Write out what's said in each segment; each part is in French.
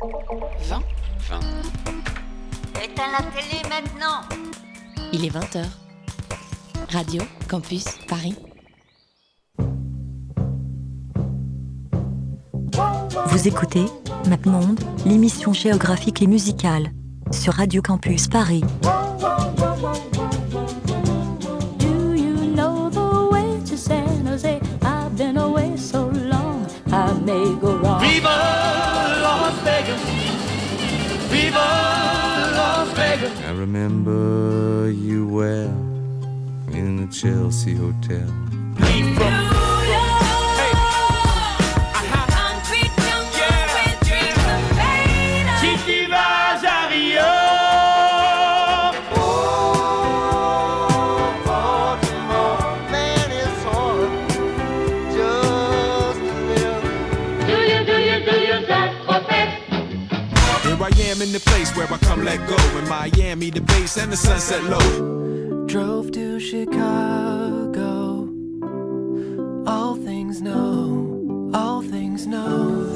20 20. Éteins la télé maintenant Il est 20h. Radio Campus Paris. Vous écoutez MapMonde, l'émission géographique et musicale sur Radio Campus Paris. Remember you well in the Chelsea Hotel. Let go. In Miami, the bass and the sunset low. Drove to Chicago. All things know, all things know.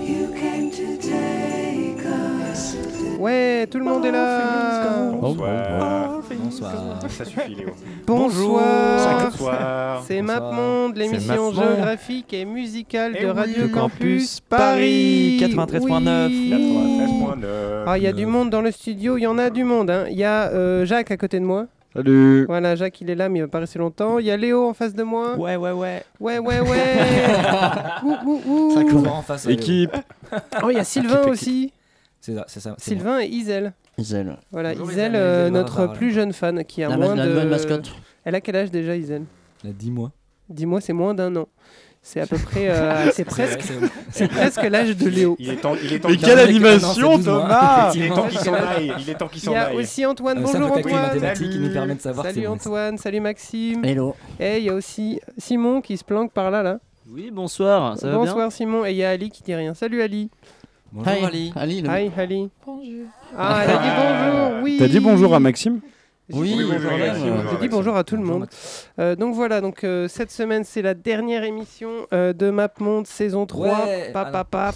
You came to take us. Ouais, tout le monde est là. Bonsoir. Bonsoir. Ça suffit, Léo. Bonsoir. Bonsoir. C'est. MapMonde, l'émission géographique et musicale Eh de oui. Radio Campus Paris. Paris, 93.9. 93.9. Ah, il y a du monde dans le studio, il y en a du monde. hein. Il y a euh, Jacques à côté de moi. Salut. Voilà, Jacques, il est là, mais il va pas rester longtemps. Il y a Léo en face de moi. Ouais, ouais, ouais. Ouais, ouais, ouais. ouh, ouh, ouh. Ça commence en face à Léo. Équipe. Oh, il y a Sylvain Équipe, équipe. aussi. C'est ça, c'est ça. c'est Sylvain et Isel. Isel. Voilà, Bonjour, Isel, Isel, euh, Isel, notre voilà. plus jeune fan qui a La moins la de. nouvelle mascotte. Elle a quel âge déjà, Isel? Il a 10 mois. Dis-moi, c'est moins d'un an. C'est à peu près. euh, c'est presque. c'est- presque l'âge de Léo. Il est temps, il est temps Mais quelle animation, c'est 12 mois. Thomas Il est temps qu'il s'en aille. Il est temps qu'il Il s'en y a aille. aussi Antoine. Euh, Bonjour Antoine. mathématique qui nous permet de savoir Salut. Antoine, salut Maxime. Hello. Et il y a aussi Simon qui se planque par là là. Oui, bonsoir, ça va bien Bonsoir Simon. Et il y a Ali qui dit rien. Salut Ali. Bonjour Hi. Ali. Ali, le- Hi Ali. Bonjour. Ah, elle a dit bonjour. Oui. T'as dit bonjour à Maxime Oui, Oui, bonjour, bonjour, à tout le monde. Euh, donc voilà, donc euh, cette semaine c'est la dernière émission euh, de MapMonde saison 3. Ouais, Pap, pap.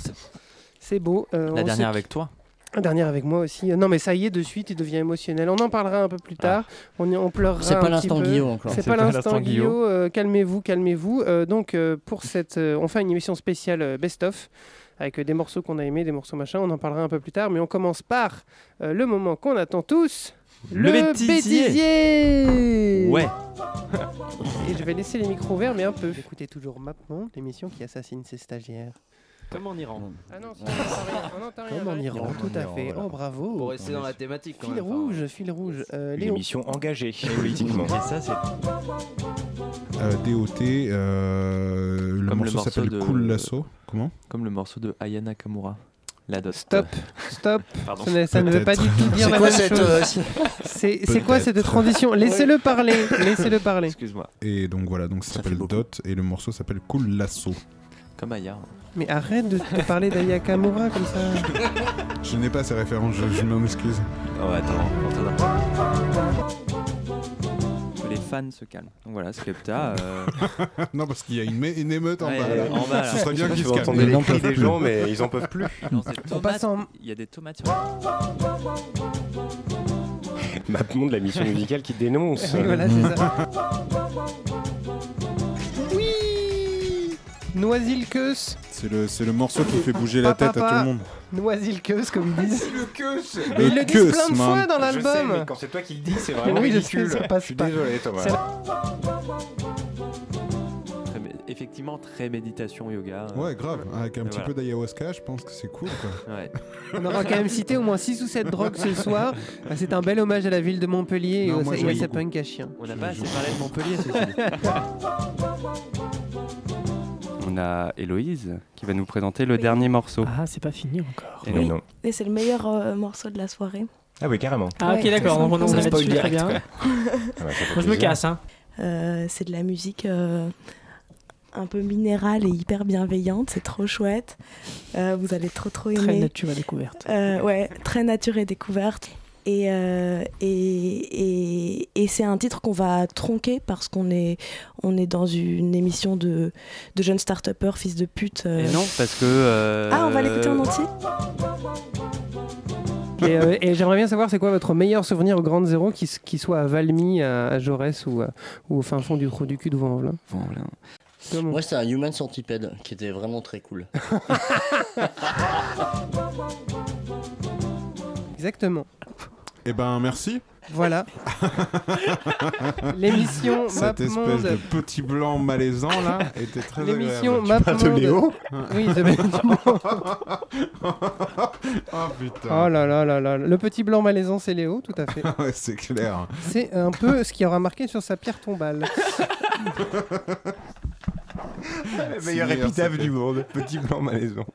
C'est beau. La on dernière avec toi La dernière avec moi aussi. Non mais ça y est, de suite, il devient émotionnel. On en parlera un peu plus tard. On, y- on pleurera C'est pas l'instant. Guillaume encore. C'est pas pas l'instant Guillaume. Euh, calmez-vous, calmez-vous. Euh, donc euh, pour cette, euh, on fait une émission spéciale euh, best-of avec euh, des morceaux qu'on a aimés, des morceaux machin. On en parlera un peu plus tard, mais on commence par euh, le moment qu'on attend tous. Le bêtisier. bêtisier Ouais Et je vais laisser les micros ouverts, mais un peu. Écoutez toujours MapMonde, l'émission qui assassine ses stagiaires. Comme en Iran. Ah non. On rien. Comme en Iran, tout à fait. Oh bravo. Pour rester dans la thématique quand Fil même. enfin, rouge, fil rouge. Euh, Une Léo. émission engagée politiquement. Et ça, c'est Euh, DOT, euh, le Comme le morceau morceau s'appelle de- Cool Lasso. Comment? Comme le morceau de Ayana Kamura. La dot. Stop, stop. Pardon. Ça ne, ça ne veut pas du tout dire la même cette. chose. euh, C'est quoi cette transition? Laissez-le parler. Laissez-le parler. Excuse-moi. Et donc voilà, donc ça, s'appelle. Dot et le morceau s'appelle Cool Lasso. Comme Aya. Mais arrête de te parler d'Aya Kamura comme ça. Je n'ai pas ces références, je, je m'en excuse. Oh, attends. attends. Fans se calment. Donc voilà, Skepta. euh, non, parce qu'il y a une, mé- une émeute en Ouais, bas. là. en bas, là. Ce serait bien qu'ils se calment. les cris peuvent des gens, mais ils en peuvent plus. On lance des tomates. passe en- Il y a des tomates sur MapMonde, la mission musicale qui dénonce. Oui, voilà, c'est ça. Noisilkeus. C'est le, c'est le morceau qui fait bouger la tête à tout le monde. Noisilkeus, comme ils disent. le queus Mais ils le disent plein de man. fois dans Je sais, l'album. mais quand c'est toi qui le dis, c'est vraiment Oui, je sais, ridicule. ça passe Je suis pas. désolé, Thomas. C'est Très mé- Effectivement, très méditation, yoga. Ouais, grave. Avec un Et petit voilà. peu d'ayahuasca, je pense que c'est cool. Quoi. Ouais. On aura quand même cité au moins 6 ou 7 drogues ce soir. C'est un bel hommage à la ville de Montpellier Non, et, au- moi, et j'aime à sa beaucoup. punk à chien. On n'a pas assez parlé de Montpellier, ceci dit. On a Héloïse qui va nous présenter le Oui. dernier morceau. Ah, c'est pas fini encore. Et Mais oui. non. Et c'est le meilleur euh, morceau de la soirée. Ah oui, carrément. Ah, ok, d'accord. On on est là-dessus, très bien. Ah bah, Moi, je me casse, hein. Euh, c'est de la musique euh, un peu minérale et hyper bienveillante. C'est trop chouette. Euh, vous allez trop trop aimer. Très nature à découverte. Euh, ouais, très nature et découverte. Et, euh, et, et, et c'est un titre qu'on va tronquer parce qu'on est, on est dans une émission de, de jeunes start-upers, fils de pute. euh. Et non, parce que. euh, Ah, on va l'écouter en entier Et, euh, et j'aimerais bien savoir c'est quoi votre meilleur souvenir au Grand Zéro, qui, qui soit à Valmy, à, à Jaurès ou, à- ou au fin fond du trou du cul de Comment Moi, c'était un Human Centipede qui était vraiment très cool. Exactement. Eh ben, merci. Voilà. L'émission Cette Map espèce Monde. de petit blanc malaisant là était très L'émission. Map Tu parles de Monde. Léo Oui, de. Oh putain. Oh là là là là. Le petit blanc malaisant, c'est Léo, tout à fait. Ouais, c'est clair. C'est un peu ce qui aura marqué sur sa pierre tombale. La meilleure épitaphe du monde. Petit blanc malaisant.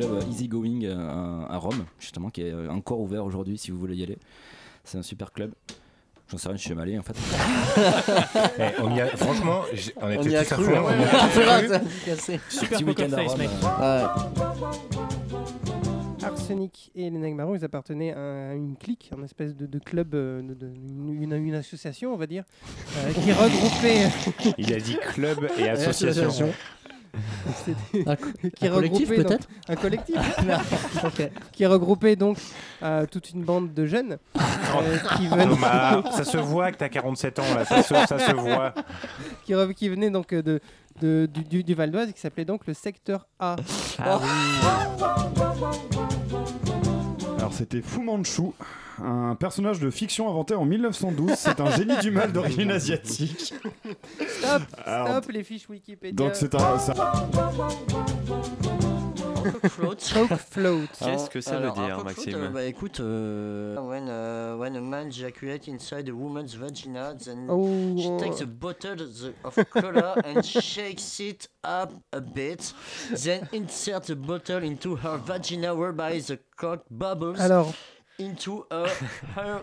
Club Easy Going euh, à Rome, justement, qui est euh, encore ouvert aujourd'hui si vous voulez y aller. C'est un super club. J'en sais rien, je suis jamais allé en fait. Eh, on y a- franchement, j'ai- on était y a tous à cru, fond, on y a cru. Super Petit week-end à face, Rome, mec. euh, Arsenic et les Nagmarons, ils appartenaient à une clique, une espèce de, de club, de, de- une, une- une association, on va dire, euh, qui regroupait. Il a dit club et association. Un qui un collectif, regroupait donc- peut-être Un collectif. Qui regroupait donc euh, toute une bande de jeunes euh, qui venaient. Thomas, ça se voit que t'as 47 ans là, ça se, ça se voit. qui, re- qui venait donc euh, de, de- du, du- du Val d'Oise et qui s'appelait donc le secteur A. Ah Alors c'était Fu Manchu, un personnage de fiction inventé en 1912. C'est un génie du mal d'origine asiatique. Stop, Alors, stop les fiches Wikipédia. Donc c'est un, un- Float. Choke float. Qu'est-ce que ça veut Alors, dire, un coke Maxime float, euh, Bah écoute, euh, when, uh, when a man ejaculates inside a woman's vagina, then Oh. she takes a bottle the- of cola and shakes it up a bit, then insert the bottle into her vagina whereby the cock bubbles Alors. Into her, her,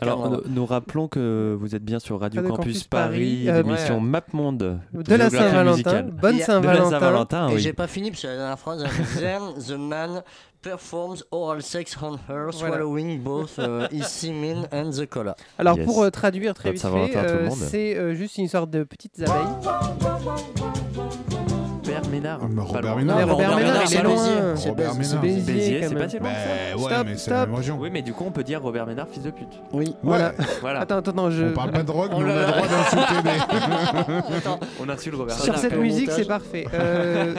Alors, nous, nous rappelons que vous êtes bien sur Radio, Radio Campus, Campus Paris, Paris, euh, l'émission ouais. Map Monde. De la Saint-Valentin. Bonne Saint-Valentin. Saint-Valentin, Et oui. j'ai pas fini parce que la dernière phrase, then the man performs oral sex on her, swallowing both uh, his semen and the cola. Alors pour euh, traduire très vite fait, euh, c'est euh, juste une sorte de petites abeilles. Robert Ménard. Mais Robert. Ménard. Robert Robert Ménard, Ménard, il est c'est loin. Robert Ménard. Béziers, c'est pas si loin que ça. Ouais, Stop, mais c'est la même stop. région. Oui, mais du coup, on peut dire Robert Ménard, fils de pute. Oui. Voilà. Voilà. Attends, attends, attends, je... On parle pas de drogue, mais on a le droit d'insulter. On insulte Robert Sur Ménard. cette musique, c'est parfait. Euh,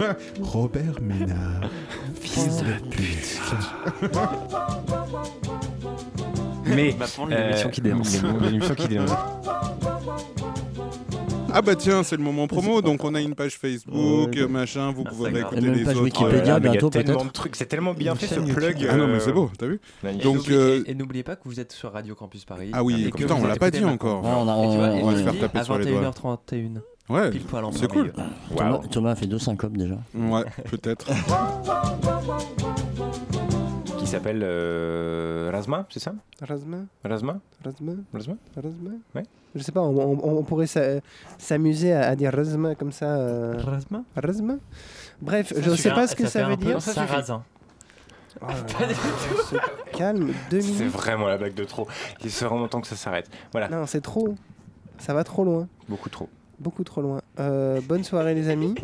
Robert Ménard. Fils de pute. Mais Monde, l'émission qui dénonce. euh, L'émission qui dénonce. Ah bah tiens, c'est le moment promo, donc on a une page Facebook, euh, machin, vous pouvez écouter même les page autres. Wikipédia, mais il y a bientôt, tellement peut-être. de trucs, c'est tellement bien fait ce plug. Ah non mais euh, c'est beau, t'as vu. Donc euh, Et n'oubliez pas que vous êtes sur Radio Campus Paris. Ah oui, Et que putain, on l'a pas dit encore. On, a- va se faire taper à sur les doigts. 21h31. ouais, Pile poil en c'est cool. Thomas a fait deux syncopes déjà. Ouais, peut-être. S'appelle euh, Razma, c'est ça? Razma, Razma? Razma, Razma? Razma? Ouais. Je sais pas, on, on- on pourrait s'a- s'amuser à, à dire Razma comme ça. euh, Razma? Razma? Bref, je sais pas ce que ça, veut dire. Sarrasin. Oh là là, on se calme, deux C'est minutes. vraiment la blague de trop. Il serait vraiment temps que ça s'arrête. Voilà, Non, c'est trop. Ça va trop loin. beaucoup trop. Beaucoup trop loin. Euh, bonne soirée les amis.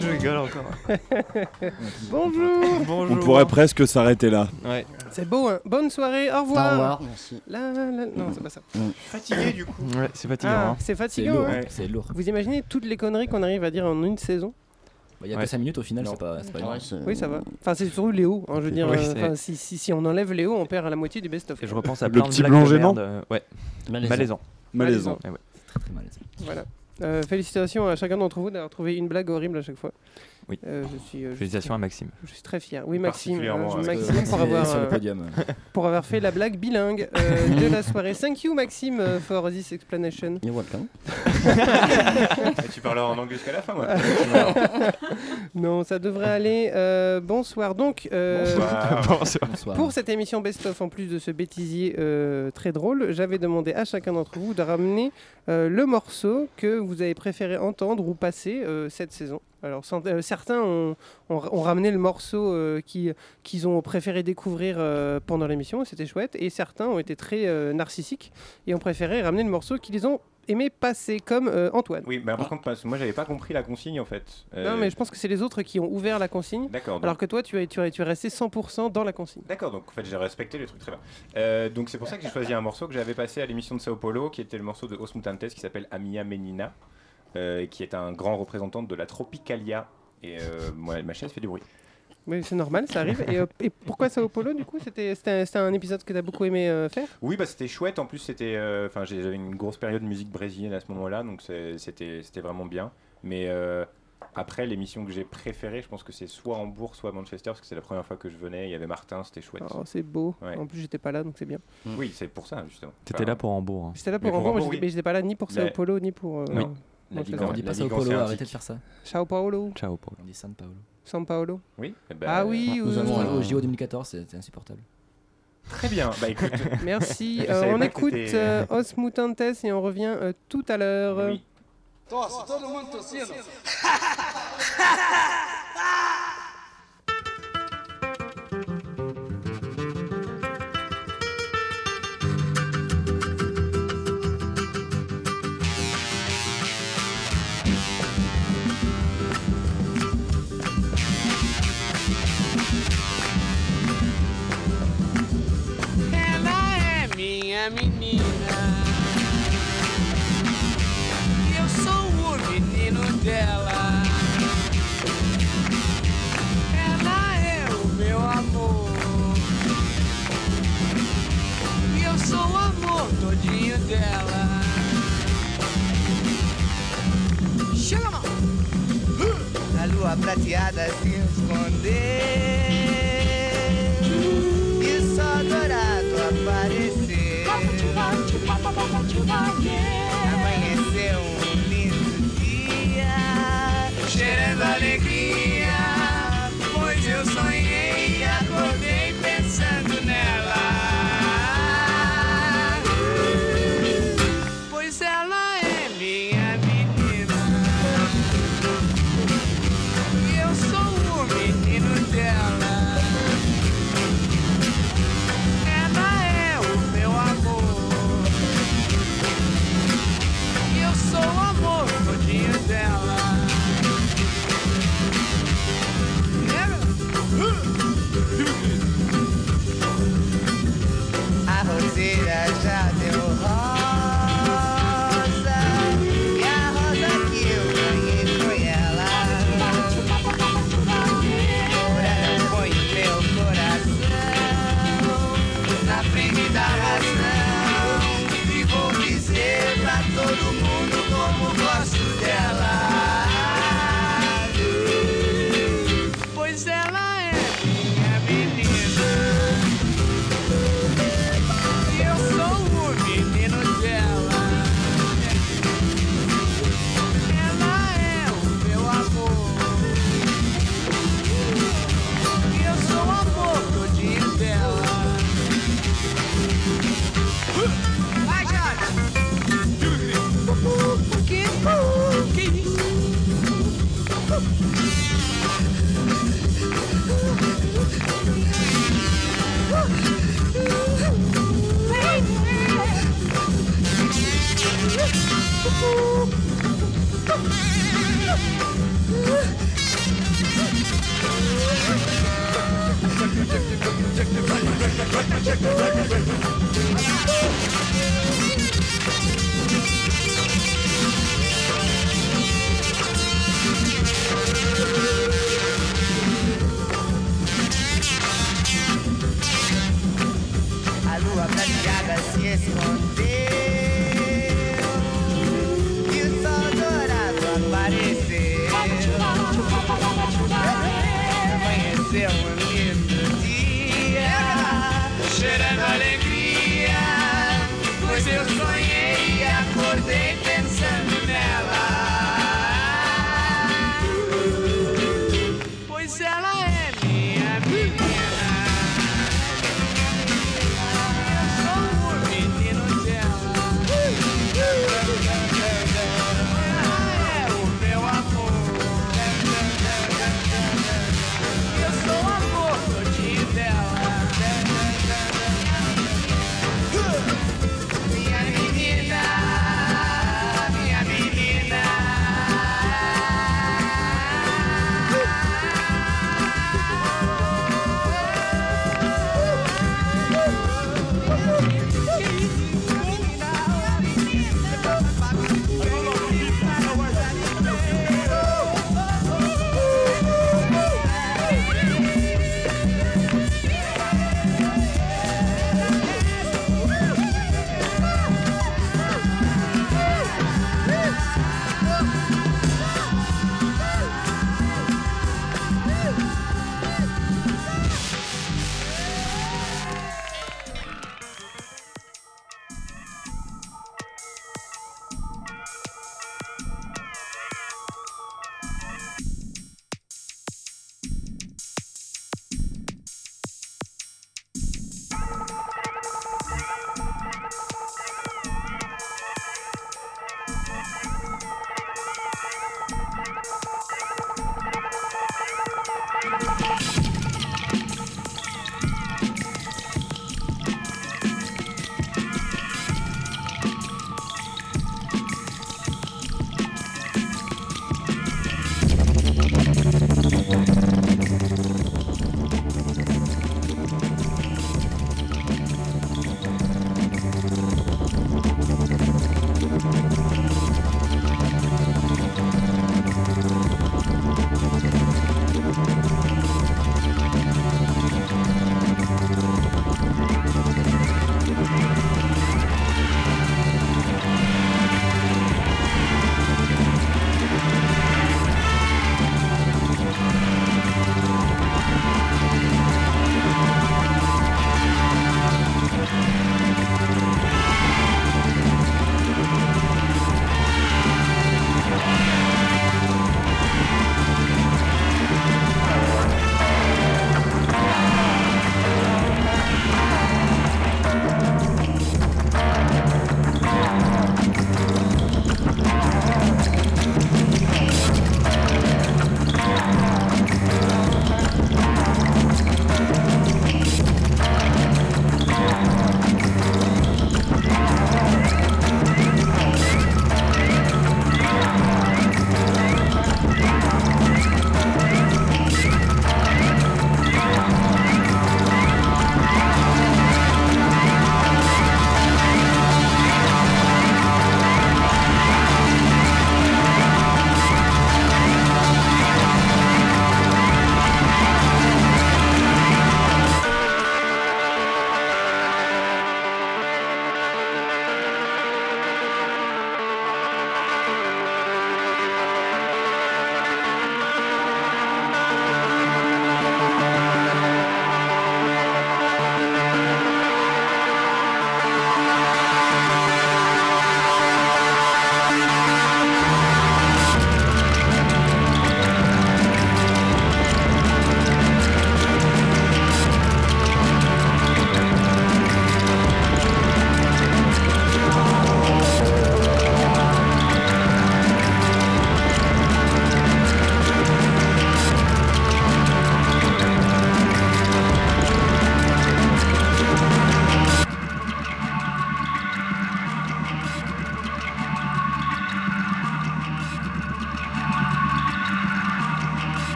Je rigole encore. Bonjour. Bonjour. On pourrait presque s'arrêter là. Ouais. C'est beau, hein. Bonne soirée, au revoir. Au revoir, merci. La, la- Non, c'est pas ça. Fatigué du coup. Ouais, c'est fatigant. Ah, hein. c'est C'est fatigant. lourd. hein. C'est lourd. Vous imaginez toutes les conneries qu'on arrive à dire en une saison Il y a Ouais. que 5 minutes au final, c'est pas, c'est pas Ouais, c'est- Oui, ça va. Enfin, c'est surtout Léo. hein, je veux dire, Oui, euh, c'est- si, si, si on enlève Léo, on perd la moitié du best-of. Et je repense à Le plein de petit blanc gênant euh, Ouais. Malaisant. Malaisant. Malaisant. Eh ouais. Très malaisant. Voilà. Euh, félicitations à chacun d'entre vous d'avoir trouvé une blague horrible à chaque fois. Oui. Euh, je suis, euh, je Félicitations à Maxime. Je suis très fier. Oui, Maxime. Euh, euh, Maxime pour C'est avoir, sur le euh, podium. pour avoir fait la blague bilingue euh, de la soirée. Thank you, Maxime, for this explanation. You're welcome. Et tu parleras en anglais jusqu'à la fin, moi. Non, ça devrait aller. Euh, bonsoir. Donc, euh, Bonsoir. Bonsoir. Pour cette émission best-of, en plus de ce bêtisier euh, très drôle, j'avais demandé à chacun d'entre vous de ramener euh, le morceau que vous avez préféré entendre ou passer euh, cette saison. Alors euh, certains ont, ont- ont ramené le morceau euh, qui- qu'ils ont préféré découvrir euh, pendant l'émission, et c'était chouette, et certains ont été très euh, narcissiques et ont préféré ramener le morceau qu'ils ont aimer passer, comme euh, Antoine. Oui, mais par contre, parce que moi j'avais pas compris la consigne en fait. Euh, Non, mais je pense que c'est les autres qui ont ouvert la consigne. D'accord. donc- Alors que toi, tu es, tu es, tu es resté 100% dans la consigne. D'accord, donc en fait j'ai respecté les trucs très bien. Euh, donc c'est pour ça que j'ai choisi un morceau que j'avais passé à l'émission de Sao Paulo, qui était le morceau de Os Mutantes qui s'appelle Amia Menina, qui est un grand représentant de la Tropicalia. Et euh, moi, ma chaise fait du bruit. Oui, c'est normal, ça arrive. et, euh, et pourquoi Sao Paulo, du coup? C'était c'était un, c'était un épisode que tu as beaucoup aimé euh, faire? Oui, bah c'était chouette. En plus, c'était, euh, enfin, j'avais une grosse période de musique brésilienne à ce moment-là, donc c'était, c'était vraiment bien. Mais euh, après, l'émission que j'ai préférée, je pense que c'est soit Hambourg, soit Manchester, parce que c'est la première fois que je venais. Il y avait Martin, c'était chouette. Oh, c'est beau. Ouais. En plus, j'étais pas là, donc c'est bien. Oui, c'est pour ça justement. T'étais là pour Hambourg. hein. J'étais là Mais pour Hambourg, mais Hambourg, j'étais- mais j'étais pas là ni pour Sao Mais- Paulo, ni pour. euh, Oui. La. Ligue On dit pas Sao Paulo, arrêtez de faire ça. Sao Paulo. Ciao, Paul. On dit San Paolo. San Paolo. Oui. eh ben, ah oui. Nous euh, avons allé au JO 2014, c'était insupportable. Très bien. Bah écoute. Merci. Je Euh, savais on pas que écoute t'étais- euh, Os Mutantes et on revient euh, tout à l'heure. Oui. Tosse, todo mundo tossindo. dela. Ela é o meu amor. E eu sou o amor todinho dela. Chega, mão! A lua prateada se escondeu e sol dourado apareceu. Alec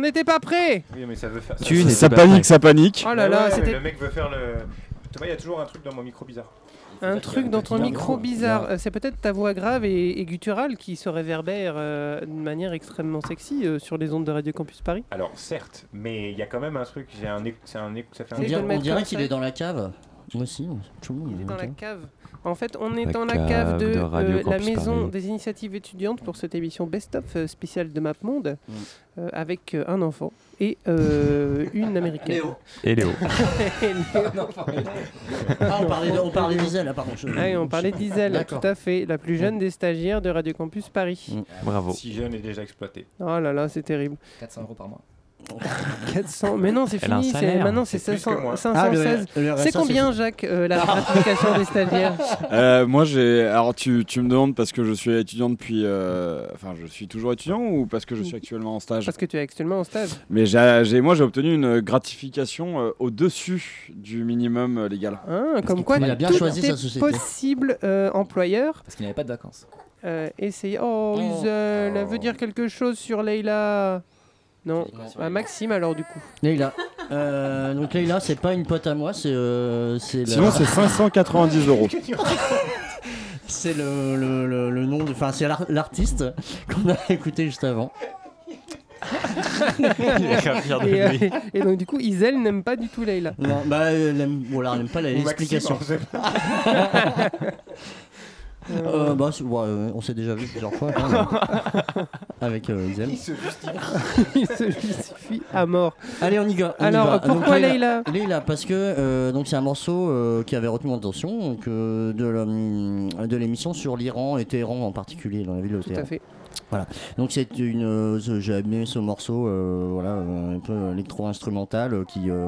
On n'était pas prêts Oui, mais ça veut faire. Tu Ça panique, ça panique. Oh là là, Ouais, c'était Le mec veut faire le. Thomas, il y a toujours un truc dans mon micro bizarre. un truc dans ton micro bizarre. Euh, C'est peut-être ta voix grave et, et gutturale qui se réverbère euh, de manière extrêmement sexy euh, sur les ondes de Radio Campus Paris. Alors, certes, mais il y a quand même un truc. J'ai un. éc- C'est un. éc- Ça fait un. On dirait, qu'il est dans la cave. Moi aussi, tout le monde Il est est dans la cave. En fait, on est La dans la cave de, euh, la maison Paris. des initiatives étudiantes pour cette émission Best of euh, spéciale de MapMonde Mm. euh, avec euh, un enfant et euh, une américaine. Léo. Et Léo. Et Léo. Ah, on parlait de- on parlait pardon, je- Ah oui, on parlait d'Isel, D'accord. tout à fait, la plus jeune des stagiaires de Radio Campus Paris. Bravo. Si jeune est déjà exploité. Oh là là, c'est terrible. 400 euros par mois. 400, mais non, c'est fini, maintenant c'est C'est plus que 500 moi. 516. Ah, c'est combien, Jacques, euh, la gratification des stagiaires Euh, moi j'ai. Alors tu, tu me demandes parce que je suis étudiant depuis. euh, Enfin, je suis toujours étudiant ou parce que je suis actuellement en stage? Parce que tu es actuellement en stage. Mais j'ai, moi j'ai obtenu une gratification euh, au-dessus du minimum euh, légal. Hein, comme quoi, il a bien tout choisi sa société. possible euh, employeur. Parce qu'il n'avait pas de vacances. Euh, essayez. Oh, Isel, elle veut dire quelque chose sur Leïla. Non, Ah, Maxime alors du coup. Leïla. Euh, donc Leïla, c'est pas une pote à moi, c'est. euh, c'est la- Sinon c'est 590 euros. C'est le, le, le, le nom, de- enfin c'est l'ar- l'artiste qu'on a écouté juste avant. et, euh, et donc du coup, Isel n'aime pas du tout Leïla. Non, bah elle aime, voilà, elle aime pas la- l'explication. Maxime, Euh, bah, c'est- ouais, euh, on s'est déjà vu plusieurs fois avec euh, Isel. Il se justifie à mort. Allez, on y va. on y Alors, va. pourquoi Donc, Leïla Leïla, parce que euh, donc c'est un morceau euh, qui avait retenu mon attention donc, euh, de, la- de l'émission sur l'Iran et Téhéran en particulier dans la ville de Tout Téhéran. à fait. Voilà. Donc c'est une, euh, ce- j'ai aimé ce morceau, euh, voilà, euh, un peu électro-instrumental euh, qui. euh,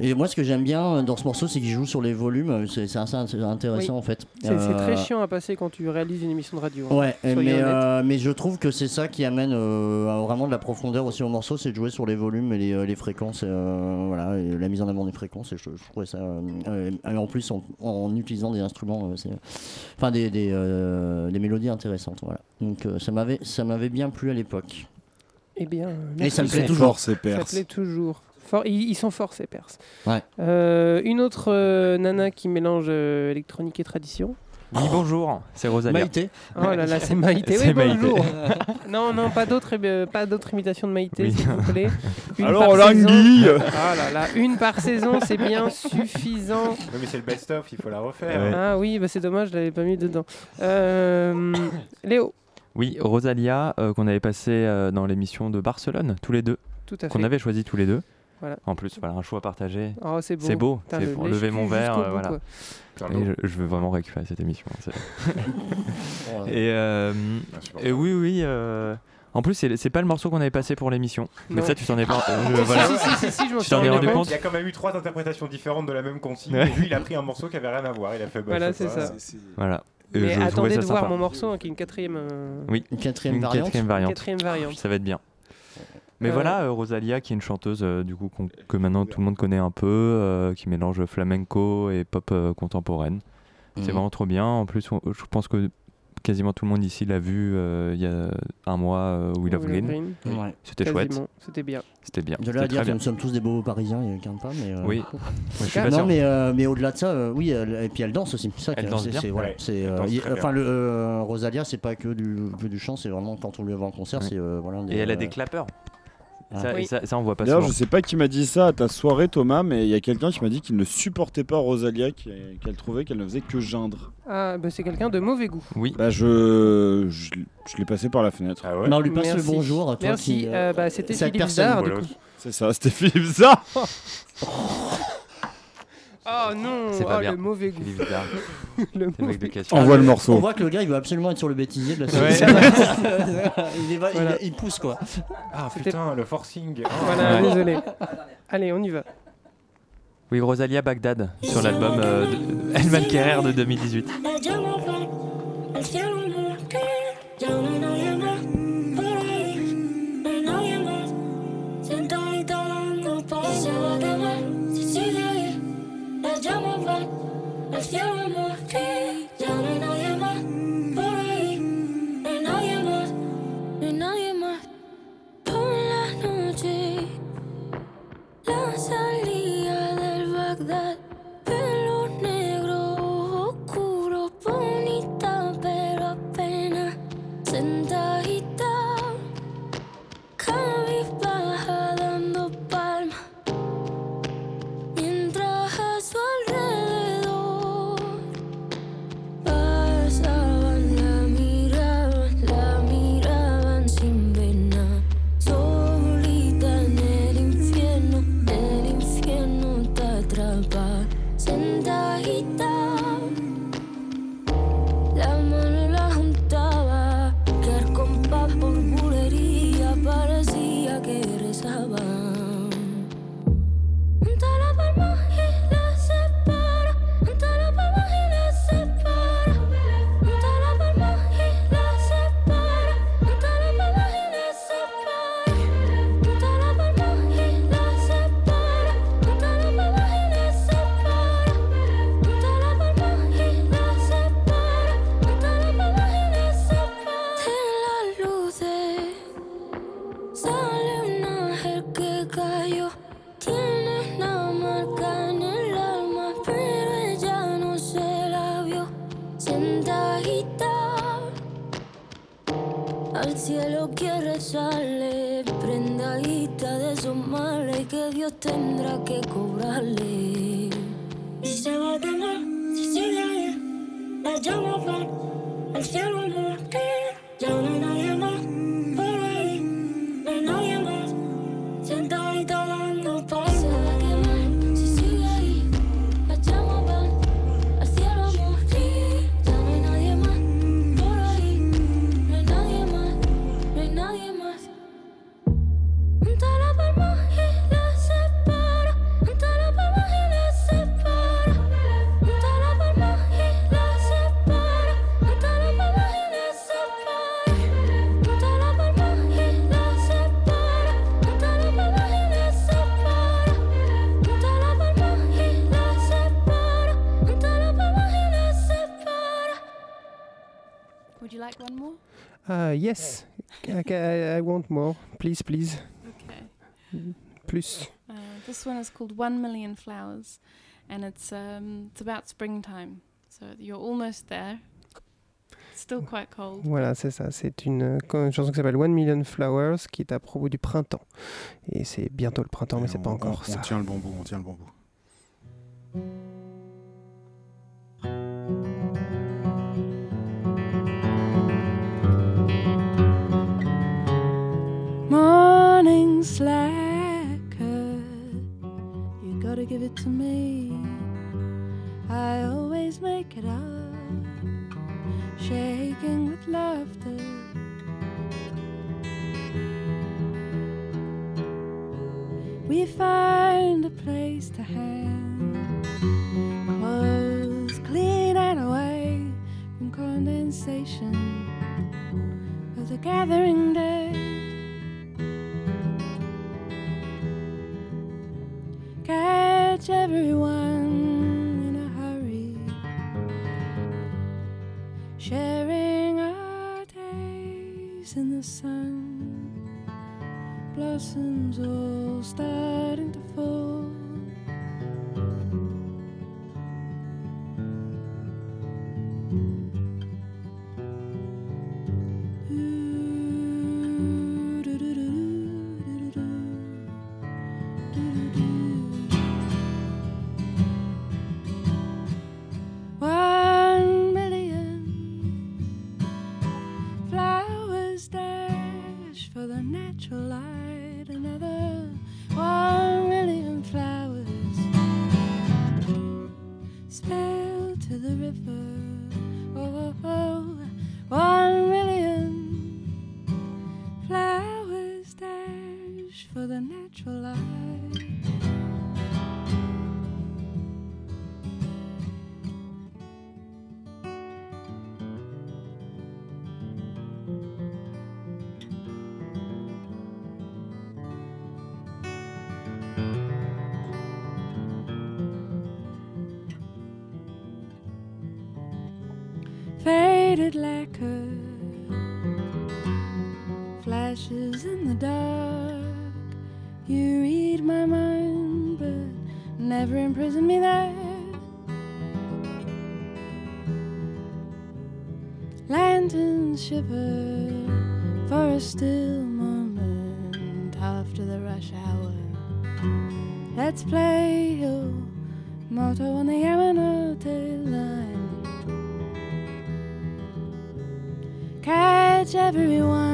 et moi, ce que j'aime bien dans ce morceau, c'est qu'il joue sur les volumes. C'est c'est assez int- intéressant Oui. en fait. C'est très Euh, chiant à passer quand tu réalises une émission de radio. hein. Ouais, mais, euh, je trouve que c'est ça qui amène euh, vraiment de la profondeur aussi au morceau, c'est de jouer sur les volumes et les, euh, les fréquences, euh, voilà, et la mise en avant des fréquences. Et je, je trouvais ça, euh, euh, et en plus en, en utilisant des instruments, euh, enfin des, des, euh, des mélodies intéressantes, voilà. Donc euh, ça m'avait, ça m'avait bien plu à l'époque. Eh bien, Et ça me plaît toujours. Ça plaît toujours. Fort- ils, ils sont forts ces Perses. Ouais. Euh, une autre euh, nana qui mélange euh, électronique et tradition. Oui, bonjour, c'est Rosalia. Maïté. Oh là là, c'est Maïté. Oui, Maïté. bonjour. non, non, pas d'autres, euh, pas d'autres imitations de Maïté, Oui. s'il vous plaît. Alors, par Langui. saison. Ah là là, une par saison, c'est bien suffisant. Oui, mais c'est le best-of, il faut la refaire. Ah oui, bah c'est dommage, je l'avais pas mis dedans. Euh, Léo. Oui, Rosalia, euh, qu'on avait passé euh, dans l'émission de Barcelone, tous les deux. Tout à Qu'on fait. avait choisi tous les deux. Voilà. En plus, voilà, un choix partagé. Oh, c'est beau. C'est beau. Pour lever mon verre. euh, voilà. Et je, je veux vraiment récupérer cette émission. et, euh, et oui, oui. euh, en plus, c'est pas le morceau qu'on avait passé pour l'émission. Mais ça, tu t'en es pas. euh, Si, voilà. si, si, si, si, je m'en Tu t'en es rendu compte. Il y a quand même eu trois interprétations différentes de la même consigne. Ouais. Et lui, il a pris un morceau qui avait rien à voir. Il a fait. bah, Voilà, c'est ça. Voilà. Et Mais attendez de voir sympa. mon morceau, hein, qui est une quatrième. euh, Oui, Une quatrième une variante. quatrième variante. Quatrième variante. Ça va être bien. Mais Euh, voilà, euh, Rosalia, qui est une chanteuse euh, du coup que maintenant tout le monde connaît un peu, euh, qui mélange flamenco et pop euh, contemporaine. C'est Mhm. vraiment trop bien. En plus, on- je pense que quasiment tout le monde ici l'a vu euh, il y a un mois euh, Will of Green. Green. Oui. Ouais. C'était chouette. C'était bien. C'était bien. De là à dire que nous sommes tous des beaux parisiens, il n'y a pas, mais. euh, Oui. Ouais, je suis pas non, sûr. mais, euh, mais au-delà de ça, euh, oui, elle- et puis elle danse aussi. Ça, Elle danse c'est- bien. voilà, Ouais, enfin, bien. le, euh, Rosalia, c'est pas que du, que du chant, c'est vraiment quand on lui va en concert, Ouais. c'est euh, voilà. Et elle a des euh, clappeurs. Ah. Ça, et ça, ça, on voit pas D'ailleurs, je sais pas qui m'a dit ça à ta soirée, Thomas, mais il y a quelqu'un qui m'a dit qu'il ne supportait pas Rosalia, qu'elle trouvait qu'elle ne faisait que geindre. Ah, bah c'est quelqu'un de mauvais goût. Oui. Bah, je, je, je l'ai passé par la fenêtre. Ah Bah, on lui passe Merci. le bonjour à toi Merci. qui, euh, Euh, bah, c'était Philippe personne. Zard, du Voilà. coup. C'est ça, c'était Philippe Zah Oh non, C'est pas oh, bien. le mauvais goût. Le mauvais goût. Envoie le morceau. On voit que le gars, il veut absolument être sur le bêtisier de la Ouais. il, est il- Voilà. il pousse quoi. Ah putain, le forcing. Oh. Voilà, Ouais. désolé. Allez, on y va. Oui, Rosalia Bagdad sur l'album euh, de Elman Kerrer de 2018. Yes, I, I, I want more. Please, please. Okay. Plus. Uh, this one is called One Million Flowers, and it's um, it's about springtime. So you're almost there. Still quite cold. Voilà, c'est ça. C'est une, euh, une chanson qui s'appelle One Million Flowers qui est à propos du printemps. Et c'est bientôt le printemps, mais c'est pas on, encore on ça. tient le bon bout, on tient le bon bout. Slacker, you gotta give it to me. I always make it up, shaking with laughter. We find a place to hang clothes clean and away from condensation of the gathering day. arms faded lacquer flashes in the dark. You read my mind, but never imprison me there. Lanterns shiver for a still moment after the rush hour. Let's play your motto on the Yamanote everyone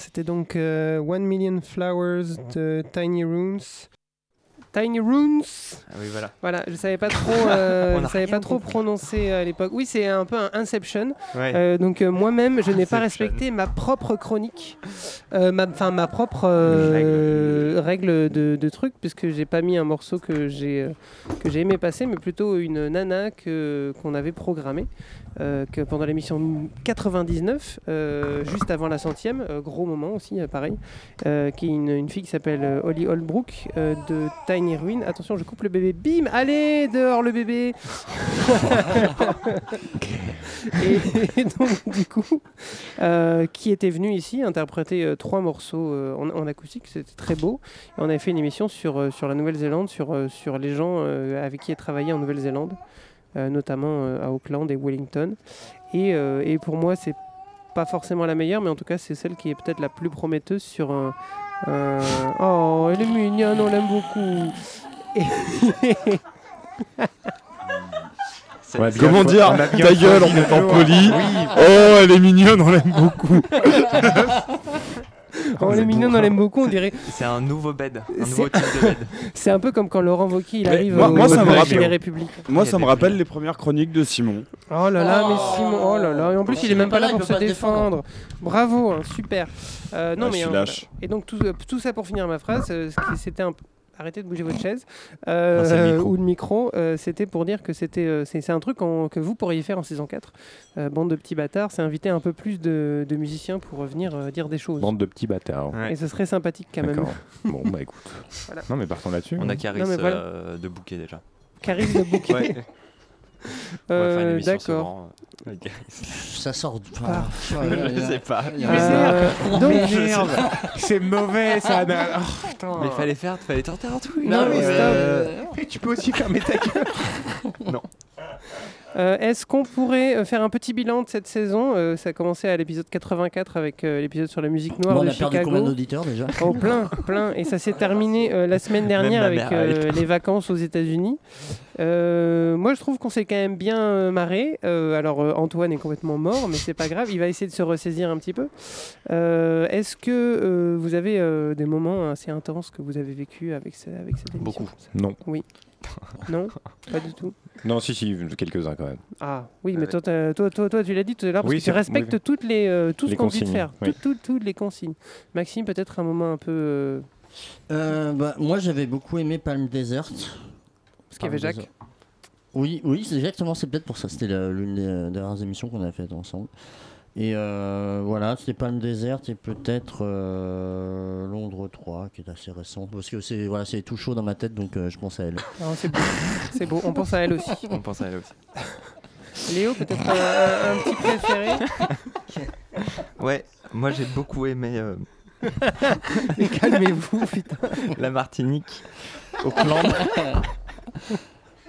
C'était donc euh, One Million Flowers de Tiny Runes. Tiny Runes. Ah oui, voilà. Voilà, je savais pas trop, euh, je savais pas trop prononcer à l'époque. Oui, c'est un peu un Inception. Ouais. Euh, donc euh, moi-même, je n'ai pas respecté ma propre chronique, euh, ma, enfin ma propre euh, règle de, de truc, puisque j'ai pas mis un morceau que j'ai euh, que j'ai aimé passer, mais plutôt une nana que qu'on avait programmée. euh, que pendant l'émission 99, euh, juste avant la centième, euh, gros moment aussi, euh, pareil, euh, qui est une, une fille qui s'appelle euh, Holly Holbrook euh, de Tiny Ruin. Attention, je coupe le bébé. Bim, allez dehors le bébé. et, et donc du coup, euh, qui était venu ici interpréter euh, trois morceaux euh, en, en acoustique, c'était très beau. Et on avait fait une émission sur, sur la Nouvelle-Zélande, sur, sur les gens avec qui elle travaillait en Nouvelle-Zélande, notamment à Auckland et Wellington. Et, et pour moi, c'est pas forcément la meilleure, mais en tout cas, c'est celle qui est peut-être la plus prometteuse sur un. Un- Oh, elle est mignonne, on l'aime beaucoup. Et- Ouais, bien Comment dire Ta gueule, on le est pas jour. poli. Oui. Oh, elle est mignonne, on l'aime beaucoup. Oh, est mignonne, on l'aime beaucoup, on dirait. C'est un nouveau bed, un C'est- nouveau type de bed. C'est un peu comme quand Laurent Wauquiez il arrive moi, au- moi, ça au me Collège rappelle, des Républiques. moi, ça me rappelle les premières chroniques de Simon. Oh là là, mais Simon, oh là là, et en plus il est même pas là pour se défendre. Bravo, hein, super. Euh, non Ah, mais euh, et donc tout, euh, tout ça pour finir ma phrase, c'était un Arrêtez de bouger votre chaise euh, Non, le micro. ou le micro. euh, c'était pour dire que c'était euh, c'est c'est un truc en- que vous pourriez faire en saison 4. Euh, bande de petits bâtards, c'est inviter un peu plus de, de musiciens pour venir euh, dire des choses. Bande de petits bâtards. Et ce serait sympathique quand même. Bon, bah écoute. Voilà. Non, mais partons là-dessus. On a hein. Caris voilà. euh, de bouquet déjà. Caris de bouquet. Ouais. Euh, D'accord. Ça sort. du- Ah. Je sais pas. Il Euh, c'est mauvais ça. Oh. Mais fallait faire, fallait tenter un truc. Non, mais stop. Euh, Tu peux aussi fermer ta gueule. Non. Euh, Est-ce qu'on pourrait euh, faire un petit bilan de cette saison? Euh, Ça a commencé à l'épisode 84 avec euh, l'épisode sur la musique noire Bon, on de a perdu Chicago. combien d'auditeurs déjà? Oh plein, plein. Et ça s'est terminé euh, la semaine dernière avec euh, les vacances aux États-Unis. Euh, moi, je trouve qu'on s'est quand même bien euh, marré. Euh, alors euh, Antoine est complètement mort, mais c'est pas grave. Il va essayer de se ressaisir un petit peu. Euh, Est-ce que euh, vous avez euh, des moments assez intenses que vous avez vécu avec, ce- avec cette émission? Beaucoup. Non. Oui. Non, pas du tout. Non, si, si, quelques-uns quand même. Ah oui, mais toi, t'as- toi, toi, toi, tu l'as dit tout à l'heure parce Oui, que tu c'est- respectes oui, toutes les, euh, tout ce qu'on te dit de consignes, faire, oui. Tout- tout- toutes les consignes. Maxime, peut-être un moment un peu. euh, Euh, bah, Moi j'avais beaucoup aimé Palm Desert. Parce qu'il y avait Palm Jacques. Desert. Oui, oui, c'est exactement, c'est peut-être pour ça. C'était la- l'une des euh, dernières émissions qu'on a faites ensemble. Et euh, voilà, c'était Palm Desert et peut-être euh, Londres 3 qui est assez récent. Parce que c'est voilà, c'est tout chaud dans ma tête donc euh, je pense à elle. Ah, c'est beau. c'est beau. On pense à elle aussi. On pense à elle aussi. Léo, peut-être un, petit préféré Ouais, moi j'ai beaucoup aimé euh, Mais calmez-vous, putain. la Martinique, Auckland.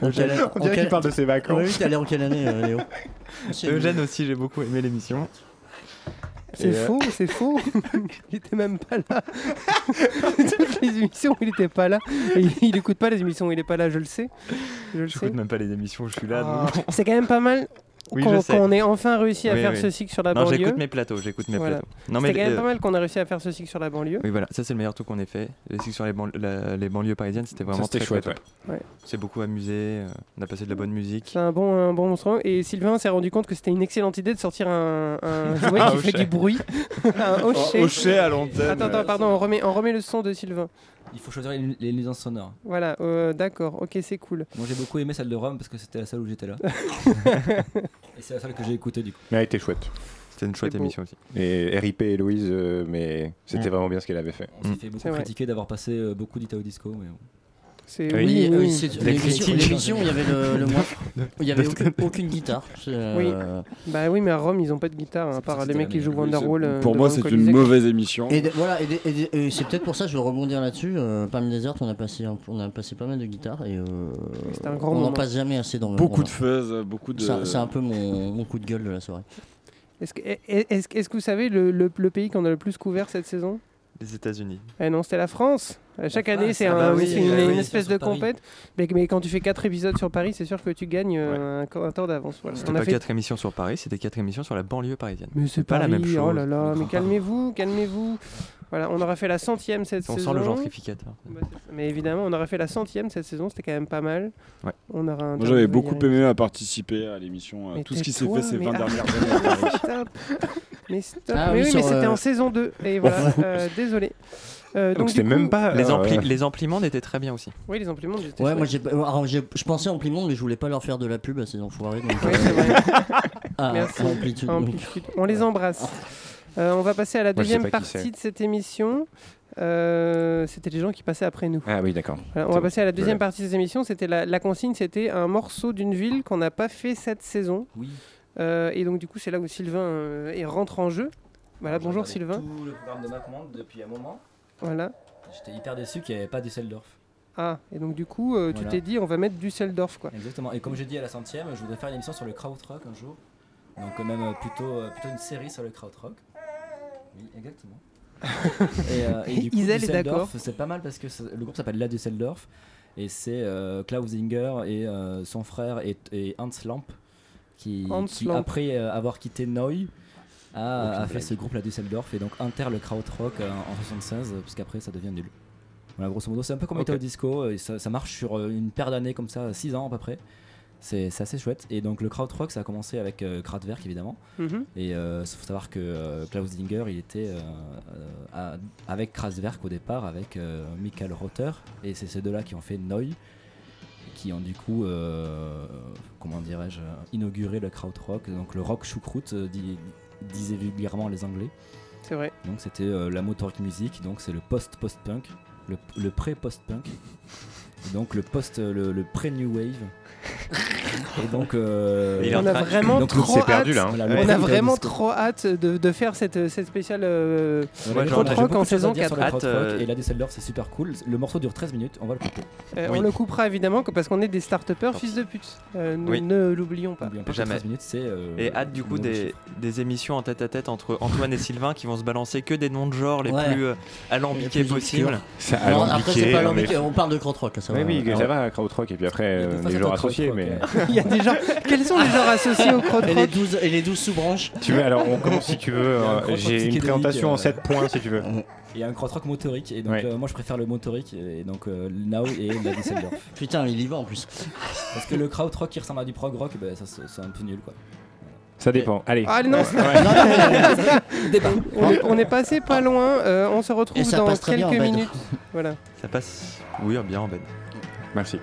On dirait quelle- qu'il parle de ses vacances. Oui, t'es allé en quelle année, euh, Léo? Eugène aussi, j'ai beaucoup aimé l'émission. C'est euh, faux, c'est faux. il était même pas là. Toutes les émissions il était pas là. Et il, il écoute pas les émissions où il est pas là, je le sais. Je le sais. Même pas les émissions où je suis là. Ah, C'est quand même pas mal Oui, qu'on ait enfin réussi à Oui, faire oui. ce cycle sur la Non, banlieue. j'écoute mes plateaux, j'écoute mes Voilà. plateaux. Non, C'était mais quand même euh, pas mal qu'on a réussi à faire ce cycle sur la banlieue. Oui, voilà, ça c'est le meilleur truc qu'on ait fait. Les cycles sur les, ban- la- les banlieues parisiennes, c'était vraiment c'était très, chouette, ouais. Ouais. C'est beaucoup amusé, euh, on a passé de la bonne musique. C'est un bon, un bon monstre. Et Sylvain s'est rendu compte que c'était une excellente idée de sortir un, un jouet qui fait hochet. du bruit. un hochet. Un hochet à l'antenne. Attends, attends, pardon, on remet, on remet le son de Sylvain. Il faut choisir les, nuisances sonores. Voilà, euh, d'accord, ok, c'est cool. Moi j'ai beaucoup aimé celle de Rome parce que c'était la seule où j'étais là. Et c'est la seule que j'ai écoutée du coup. Mais elle était chouette. C'était une chouette émission aussi. Et RIP Héloïse, euh, mais c'était Mm. vraiment bien ce qu'elle avait fait. On s'est fait beaucoup critiquer d'avoir passé euh, beaucoup d'Italo Disco. Mais bon. C'est Oui, Oui, oui, oui. c'est l'émission il y avait le, le mois- où il y avait aucune, aucune guitare. Euh, Bah oui, mais à Rome, ils ont pas de guitare, hein, à part les mecs qui jouent. Wonderwall. euh, Pour moi, c'est une mauvaise émission. Et, voilà, et, c'est peut-être pour ça que je veux rebondir là-dessus. Euh, Palm Desert, on a passé, on a passé pas mal de guitares et euh, C'était un grand on n'en passe jamais assez dans le Beaucoup de fuzz, beaucoup de. C'est un peu mon, mon coup de gueule de la soirée. Est-ce que, est- est-ce- est-ce que vous savez le, le- le pays qu'on a le plus couvert cette saison? Les États-Unis. Eh non, c'était la France. Euh, Chaque La année, c'est ah un- bah oui, c'est oui, une, oui, une oui, espèce de compète. Mais, mais quand tu fais 4 épisodes sur Paris, c'est sûr que tu gagnes euh, un, un temps d'avance. Voilà. C'était On a pas fait- quatre émissions sur Paris, c'était quatre émissions sur la banlieue parisienne. Mais c'est pas la même Paris, chose. Oh là là, mais calmez-vous, calmez-vous. Voilà, on aura fait la centième cette On sent saison. le gentrificateur. Bah, mais évidemment, on aura fait la centième cette saison, c'était quand même pas mal. Ouais. On aura un Moi temps j'avais beaucoup venir. aimé à participer à l'émission, à Mais tout ce qui s'est fait ces mais 20 arrête. dernières années à Paris. Stop. Mais stop. Ah mais oui, mais c'était euh, en saison 2. Et voilà, euh, désolé. Euh, Donc c'était même pas. Les, ampli- ouais. les emplimondes étaient très bien aussi. Oui, les j'étais Ouais, chouette. moi j'ai, euh, alors, je pensais en Monde, mais je voulais pas leur faire de la pub à ces enfoirés. Donc, Oui, euh, c'est vrai. ah, Merci. amplitude. Amplitude. On les embrasse. Euh, on va passer à la Moi, deuxième partie de cette émission. Euh, c'était les gens qui passaient après nous. Ah oui, d'accord. Voilà, on va bon, passer à la deuxième partie de cette émission. C'était la, la consigne, c'était un morceau d'une ville qu'on n'a pas fait cette saison. Oui. Euh, et donc du coup, c'est là où Sylvain euh, et rentre en jeu. Voilà, bonjour Sylvain. Tout le programme de ma commande depuis un moment. Voilà. J'étais hyper déçu qu'il n'y avait pas Düsseldorf. Ah, et donc du coup, euh, tu t'es dit, on va mettre Düsseldorf quoi. Exactement. Et comme j'ai dit à la centième, je voudrais faire une émission sur le krautrock un jour. Donc même plutôt, plutôt une série sur le krautrock. Oui, exactement. et, euh, et du coup, Isel est Düsseldorf, d'accord. C'est pas mal parce que le groupe s'appelle La Düsseldorf et c'est euh, Klaus Zinger et euh, son frère et, et Hans Lamp qui, Hans qui, Lamp. après euh, avoir quitté Neu a, fait blague. ce groupe La Düsseldorf et donc enterre le krautrock euh, en 76 parce qu'après ça devient nul. Voilà, grosso modo, c'est un peu comme Ok. Metal Disco, et ça, ça marche sur une paire d'années comme ça, 6 ans à peu près. C'est assez chouette. Et donc le krautrock, ça a commencé avec euh, Kraftwerk évidemment. Mhm. Et euh, il faut savoir que euh, Klaus Dinger, il était euh, euh, à- avec Kraftwerk au départ, avec euh, Michael Rother. Et c'est ces deux-là qui ont fait Neu, qui ont du coup, euh, comment dirais-je, euh, inauguré le krautrock, donc le rock choucroute, euh, disaient vulgairement les Anglais. C'est vrai. Donc c'était euh, la motoric music, donc c'est le post-post-punk, le, le pré-post-punk, donc le post, le, le pré-new wave. Et donc euh, on a vraiment donc, trop perdu, hâte. là, hein. Voilà, le on a vraiment trop hâte de, de faire cette, cette spéciale euh, Ouais, rock en saison dire 4. sur le Hâte, krautrock, euh, Et la Düsseldorf, c'est super cool. Le morceau dure 13 minutes, on va le couper. Euh, Oui. On le coupera évidemment que- parce qu'on est des start-upers fils de pute. Euh, ne- Oui. Ne l'oublions pas. Jamais. 13 minutes, c'est. euh, Et hâte du coup des, des émissions en tête à tête entre Antoine et Sylvain qui vont se balancer que des noms de genre les Ouais. plus euh, alambiqués possibles. après, c'est pas alambiqué, on parle de crotte-rock. Ça Oui, va. oui, ça va, krautrock, et puis après, les genres associés, mais... euh. Il y a des gens. Quels sont les genres associés au Et les krautrock 12, et les 12 sous-branches. Tu veux, alors on commence si tu veux, un euh, j'ai une présentation euh, en 7 points si tu veux. Il y a un krautrock motorique, et donc Ouais. euh, moi je préfère le motorique, et donc euh, le Now et la Düsseldorf. Putain, il y va en plus. Parce que le krautrock qui ressemble à du prog rock, ben, ça, c'est un peu nul quoi. Ça dépend, allez. Ah non, Ouais. On, est, on est passé pas loin. euh, on se Et retrouve dans quelques minutes. Voilà. Ça passe, oui, bien en bed. Merci.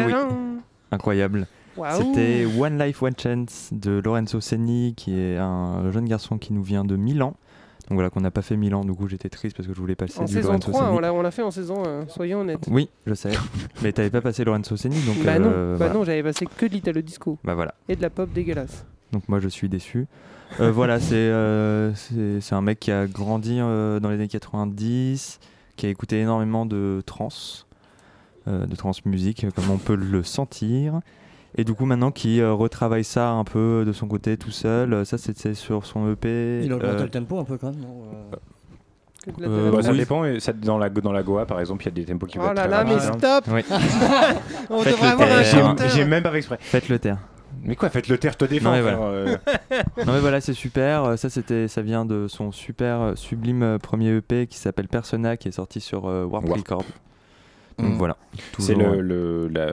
Eh oui. Incroyable. C'était One Life One Chance de Lorenzo Senni, qui est un jeune garçon qui nous vient de Milan. Donc voilà, qu'on n'a pas fait Milan, du coup j'étais triste parce que je voulais passer En du saison Lorenzo 3, Senni. on l'a, fait en saison 1, soyons honnêtes. Oui, je sais. Mais t'avais pas passé Lorenzo Senni, donc. bah non, euh, bah voilà. non, j'avais passé que de l'italo disco. Bah voilà. Et de la pop dégueulasse. Donc moi je suis déçu. Euh, voilà, c'est euh, c'est un mec qui a grandi euh, dans les années 90, qui a écouté énormément de trance, euh, de trance musique, comme on peut le sentir. Et du coup maintenant qui euh, retravaille ça un peu de son côté tout seul, Euh, ça c'était sur son EP. Il a augmenté euh, le tempo un peu quand même, non Euh, Euh, Bah, ça oui. dépend. et ça- dans, la, dans la Goa, par exemple, il y a des tempos qui Oh vont être là très là, mais stop Oui. On Faites devrait le avoir un taire. chanteur. J'ai même pas fait exprès. Faites le taire. Mais quoi, faites le taire, je te défends. Non mais, voilà. euh. non mais voilà, c'est super. Euh, Ça c'était, ça vient de son super euh, sublime euh, premier EP qui s'appelle Persona, qui est sorti sur euh, Warp Warp. Records. Donc Mm. voilà. C'est le, le- la,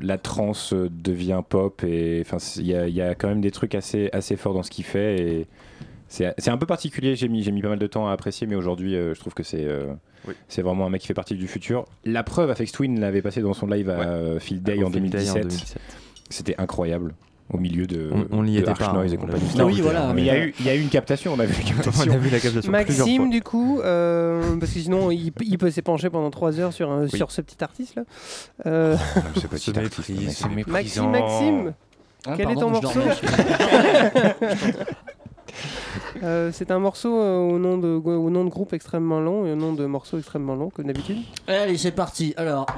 la trance devient pop et enfin il y y a quand même des trucs assez, assez forts dans ce qu'il fait et c'est un peu particulier. J'ai mis, j'ai mis pas mal de temps à apprécier, mais aujourd'hui euh, je trouve que c'est euh, c'est vraiment un mec qui fait partie du futur. La preuve, Afex Twin l'avait passé dans son live à euh, Field Day, en, Field Day en 2017. 2017. C'était incroyable. Au milieu de, On- on n'y de était Arch pas, Noise et compagnie. Non, Ah oui, voilà, Mais il y, a eu- il y a eu une captation, on a vu la captation. On a vu la captation plusieurs fois. Maxime, du coup, euh, parce que sinon il, peut- il peut s'épancher pendant 3 heures sur, un- Oui. sur ce petit artiste là. Euh, Ce petit artiste, Maxime, méprisant. Maxime, Ah, quel est ton morceau. Euh, C'est un morceau euh, au, nom de, au nom de groupe extrêmement long et au nom de morceau extrêmement long, comme d'habitude. Allez, c'est parti. Alors.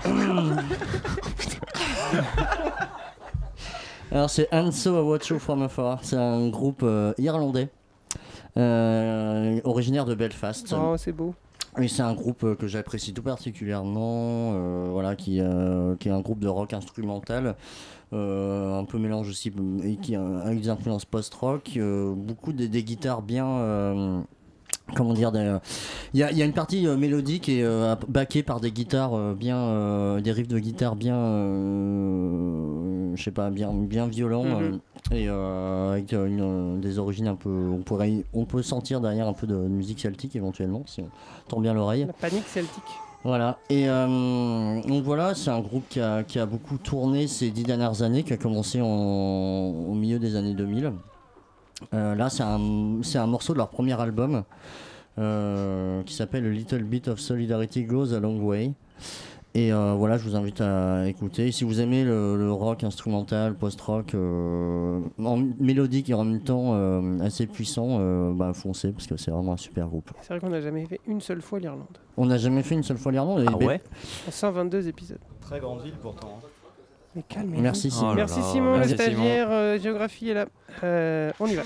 Alors, c'est Anso A Watch You From Afar. C'est un groupe euh, irlandais, euh, originaire de Belfast. Oh, c'est beau. Et c'est un groupe euh, que j'apprécie tout particulièrement, euh, voilà, qui, qui est un groupe de rock instrumental, un peu mélange aussi, et qui a avec des influences post-rock, beaucoup des, des guitares bien. Comment dire Il y, a, il y a une partie euh, mélodique et euh, backée par des guitares euh, bien, euh, des riffs de guitare bien, je sais pas, bien, bien violents Mhm. et avec une, des origines un peu, on pourrait, on peut sentir derrière un peu de musique celtique éventuellement si on tend bien l'oreille. La panique celtique. Voilà, et euh, donc voilà, c'est un groupe qui a, qui a beaucoup tourné ces dix dernières années, qui a commencé en- au milieu des années 2000. Euh, là, c'est un, c'est un morceau de leur premier album euh, qui s'appelle A Little Bit of Solidarity Goes a Long Way. Et euh, voilà, je vous invite à écouter. Si vous aimez le, le rock instrumental, post-rock, euh, en mélodique et en même temps euh, assez puissant, euh, bah, foncez parce que c'est vraiment un super groupe. C'est vrai qu'on n'a jamais fait une seule fois l'Irlande. On n'a jamais fait une seule fois l'Irlande. et Ah ouais? En 122 épisodes. Très grande ville pourtant. Mais calmez-vous. Merci, Simon. Oh là Merci là, Simon, merci le stagiaire euh, géographie est là. Euh, on y va.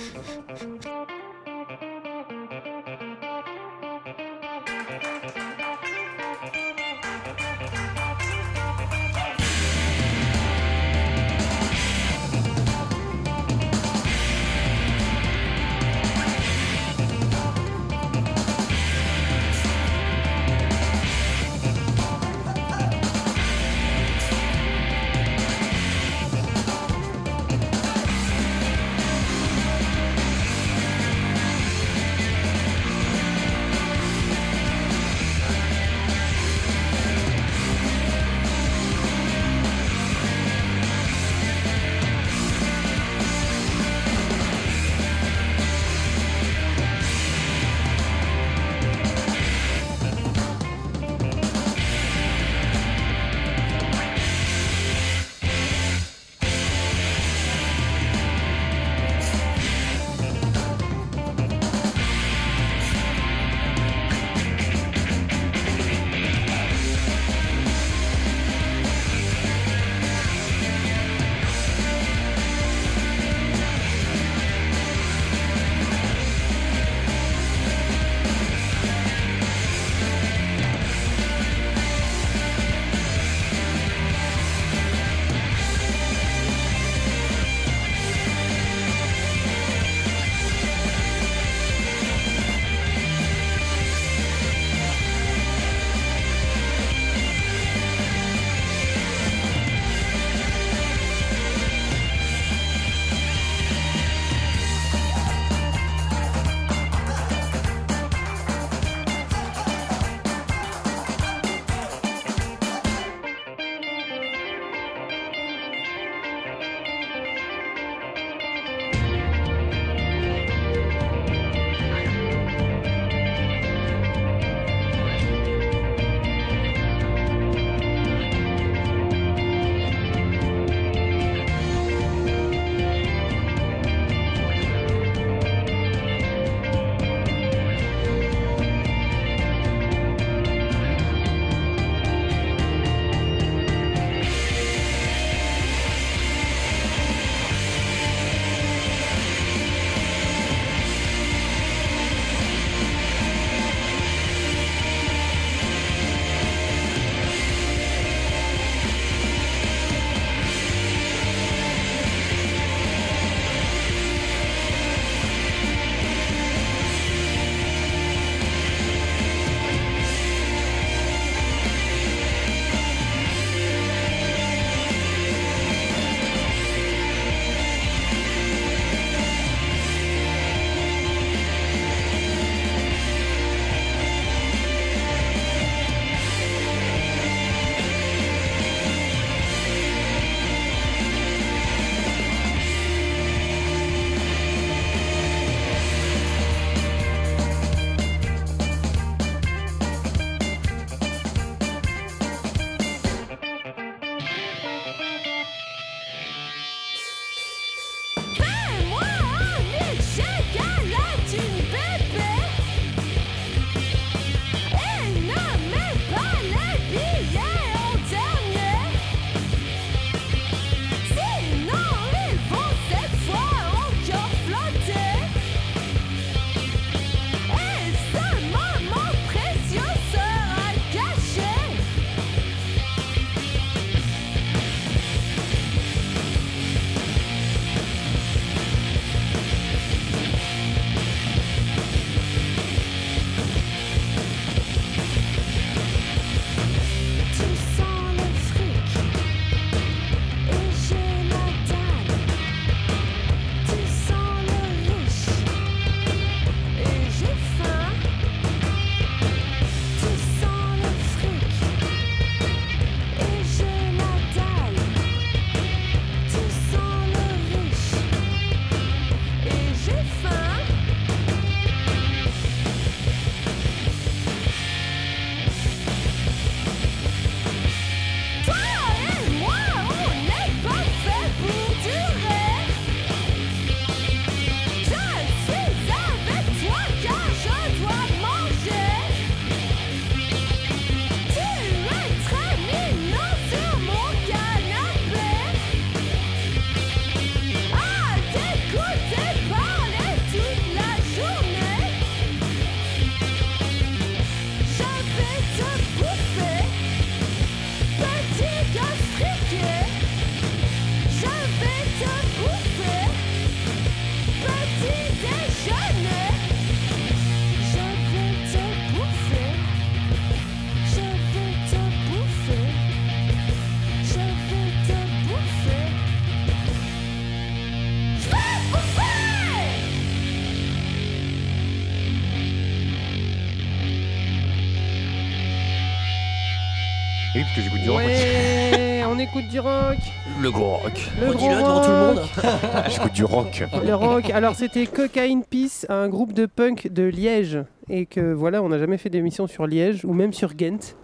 Oui, parce que j'écoute du rock. Ouais, on écoute du rock. Le gros rock. Le gros Redis-le devant tout le monde. rock. J'écoute du rock. Le rock. Alors c'était Cocaine Peace, un groupe de punk de Liège. Et que voilà, on n'a jamais fait d'émission sur Liège ou même sur Ghent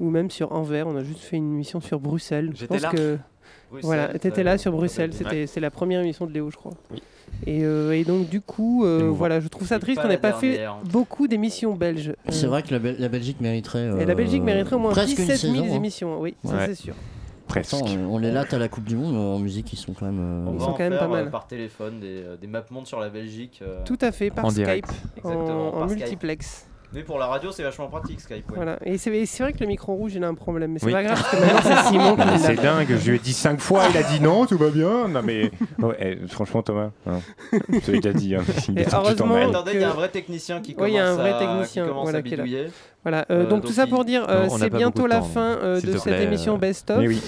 ou même sur Anvers. On a juste fait une émission sur Bruxelles. Je pense là. que Bruxelles, voilà, ça- t'étais là sur Bruxelles. C'était c'est la première émission de Léo, je crois. Et, euh, et donc du coup, euh, voilà, je trouve ça triste qu'on n'ait pas fait beaucoup d'émissions belges. C'est Euh, vrai que la, Bel- la Belgique mériterait. Et la euh, Belgique mériterait au moins presque une 17 000 saison, hein. émissions, oui, ça c'est sûr. Presque. Attends, euh, on est là, t'as la Coupe du Monde en musique, ils sont quand même. euh, On Ils sont quand même faire, pas mal. euh, par téléphone des, euh, des mapmondes sur la Belgique. euh, Tout à fait, par En Skype, direct. en, Exactement, en par Skype. Mais pour la radio, c'est vachement pratique Skype. ouais. Voilà. Et c'est vrai que le micro rouge, il a un problème, mais c'est Oui. pas grave parce que maintenant c'est Simon qui Mais l'a. C'est dingue, je lui ai dit cinq fois, il a dit non, tout va bien. Non mais ouais, eh, franchement Thomas, hein, l'ai déjà dit. Hein, il Et heureusement mal. Attendez, il y a un vrai technicien qui Oui, commence, il y a un vrai à, technicien, qui commence voilà, à qui est là. bidouiller. Voilà, euh, Euh, donc, tout ça il- pour dire, euh, Non, on n'a c'est pas bientôt beaucoup de la temps, fin euh, s'il de te cette plaît, émission euh, Best of. Mais oui.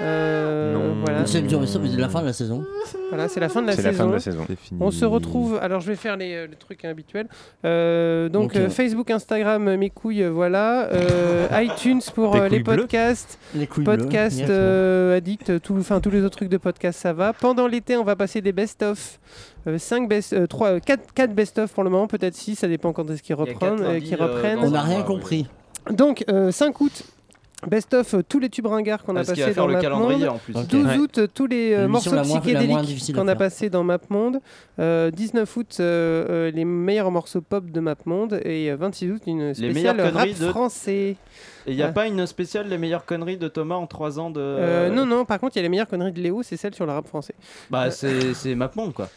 Euh, Non. voilà. C'est la fin de la saison. Voilà, c'est la fin de la C'est saison. la fin de la saison. C'est fini. On se retrouve. Alors, je vais faire les, euh, les trucs habituels. Euh, donc, Donc, euh, euh, Facebook, Instagram, euh, mes couilles, euh, voilà. Euh, iTunes pour Tes euh, les couilles bleues podcasts. Les couilles bleues, Podcast yes, euh, addict, tout, enfin tous les autres trucs de podcast, ça va. Pendant l'été, on va passer des best-of. 5 best, euh, 3, 4, 4 best-of pour le moment, peut-être 6, ça dépend quand est-ce qu'ils reprennent. euh, qu'ils reprennent. On n'a rien compris. Donc, euh, 5 août, best-of euh, tous les tubes ringards qu'on a va faire dans le calendrier MapMonde. en plus. Ok. 12 Ouais. août, euh, tous les euh, morceaux la moins- psychédéliques qu'on a passés dans MapMonde. Euh, 19 août, euh, euh, les meilleurs morceaux pop de MapMonde. Et euh, 26 août, une meilleures spéciale rap conneries de- français. Et il n'y a Ah. pas une spéciale Les meilleures conneries de Thomas en 3 ans de. Euh, non, non, par contre, il y a les meilleures conneries de Léo, c'est celle sur le rap français. Bah, c'est c'est MapMonde quoi.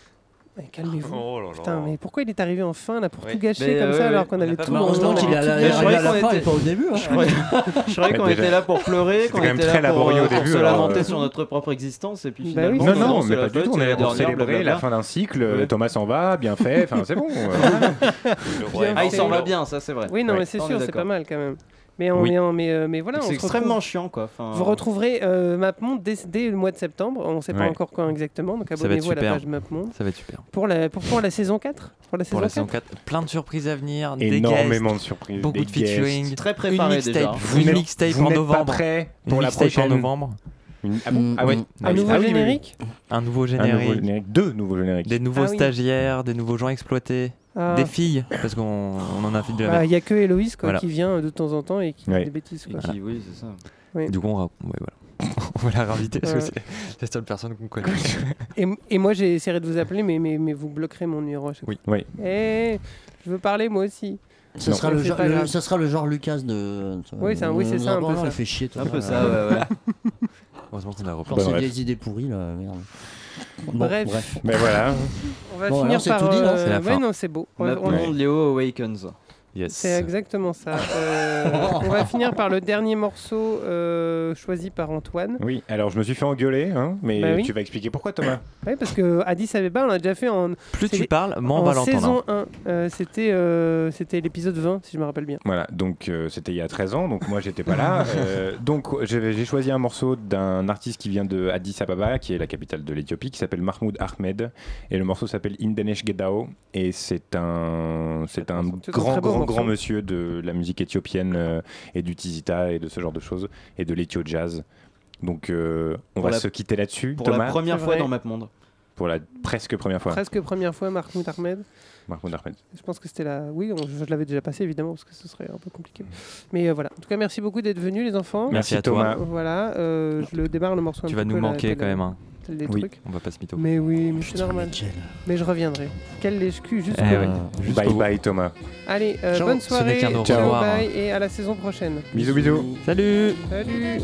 Mais Calmez-vous. Oh là là. Putain, mais pourquoi il est arrivé en fin là pour Oui. tout gâcher Mais, comme euh, ça ouais, alors ouais. qu'on avait tout le Heureusement qu'il est à la- Mais je croyais à la qu'on fin et était- pas au début. hein. Je croyais, je croyais qu'on était là pour pleurer, qu'on quand même était très là pour, laborieux au euh, pour début, se alors, lamenter euh, sur notre propre existence et puis Bah oui. finalement. Non, non, mais la pas du fête, tout. On est la là pour dernière, célébrer la fin d'un cycle. Ouais. Thomas s'en va, bien fait. Enfin, c'est bon. euh. Ah, il s'en va bien, ça c'est vrai. Oui, non, Ouais. mais c'est sûr, est c'est d'accord. pas mal quand même. Mais, on Oui. est en- mais, euh, mais voilà, C'est extrêmement retrouve- chiant quoi. Enfin, Vous retrouverez euh, MapMonde dès, dès le mois de septembre. On ne sait pas encore quand exactement, donc abonnez-vous à la page MapMonde. Ça va être super. Pour la, pour, pour la saison 4 Pour la saison, Pour la 4 saison 4, plein de surprises à venir. des Énormément de surprises. Beaucoup des de featuring. guests. Très Une préparé mixtape, déjà. Vous une mixtape vous en pas novembre. Une la mixtape en prochaine. novembre. Une- Ah, bon Ah ouais. mm. Un nouveau Ah oui, oui, oui. générique? Un nouveau Un générique. nouveau générique. Deux nouveaux génériques. Des nouveaux Ah stagiaires, des nouveaux gens exploités, Ah. des filles, parce qu'on on en a fait de Ah, Il n'y a que Héloïse quoi, Voilà. qui vient de temps en temps et qui Ouais. fait des bêtises. Et Quoi. qui- Oui, c'est ça. Oui. Du coup, on, ra- ouais, voilà. on va la réinviter parce que Ouais. c'est la seule personne qu'on connaît. Et, et moi j'essaierai de vous appeler, mais, mais, mais vous bloquerez mon numéro à chaque Oui. Oui. fois. Eh, je veux parler moi aussi. Ça Non. sera, le C'est genre, pas le- grave. ça sera le genre Lucas de. Oui, c'est un- oui, c'est ça, un peu ça. Il fait chier. toi. Un peu ça, ouais, ouais. Heureusement qu'on a repris. Genre, Bon, c'est des idées pourries là, merde. Bon, Bref. Mais voilà. On va Bon, finir alors, par. tout dit, non euh, C'est la ouais, fin. non, c'est beau. On Léo Awakens. Yes. C'est exactement ça. Euh, on va finir par le dernier morceau euh, choisi par Antoine. Oui, alors je me suis fait engueuler, hein, mais Bah oui. tu vas expliquer pourquoi Thomas? Oui, parce que Addis Abeba, on l'a déjà fait en. Plus tu parles, moins on en va l'entendre. saison 1. Euh, c'était euh, c'était l'épisode 20, si je me rappelle bien. Voilà, donc euh, c'était il y a 13 ans, donc moi j'étais pas là. Euh, donc j'ai choisi un morceau d'un artiste qui vient de Addis Ababa, qui est la capitale de l'Éthiopie, qui s'appelle Mahmoud Ahmed, et le morceau s'appelle Indenesh Gedao, et c'est un, c'est un grand, grand, grand monsieur de la musique éthiopienne euh, et du tizita et de ce genre de choses, et de l'éthio jazz. Donc euh, on Pour va la- se quitter là-dessus. Pour Thomas, la première fois dans MapMonde. pour la presque première fois. Presque première fois, Mahmoud Ahmed. Mahmoud Ahmed. Je pense que c'était la. Oui, on- je, je l'avais déjà passé évidemment parce que ce serait un peu compliqué. Mais euh, voilà. En tout cas, merci beaucoup d'être venus les enfants. Merci à toi. Voilà. euh, je le démarre le morceau. un Tu vas petit nous manquer quand même. hein. Tel des Oui. trucs. On va pas se mytho. Mais oui, mais c'est normal. Mais je reviendrai. Quel lèche-cul jusqu'au Eh ouais. bout. Jusqu'au Bye bye Thomas. Allez, euh, Ciao. bonne soirée. ciao, revoir. bye et à la saison prochaine. Bisous bisous. Salut Salut.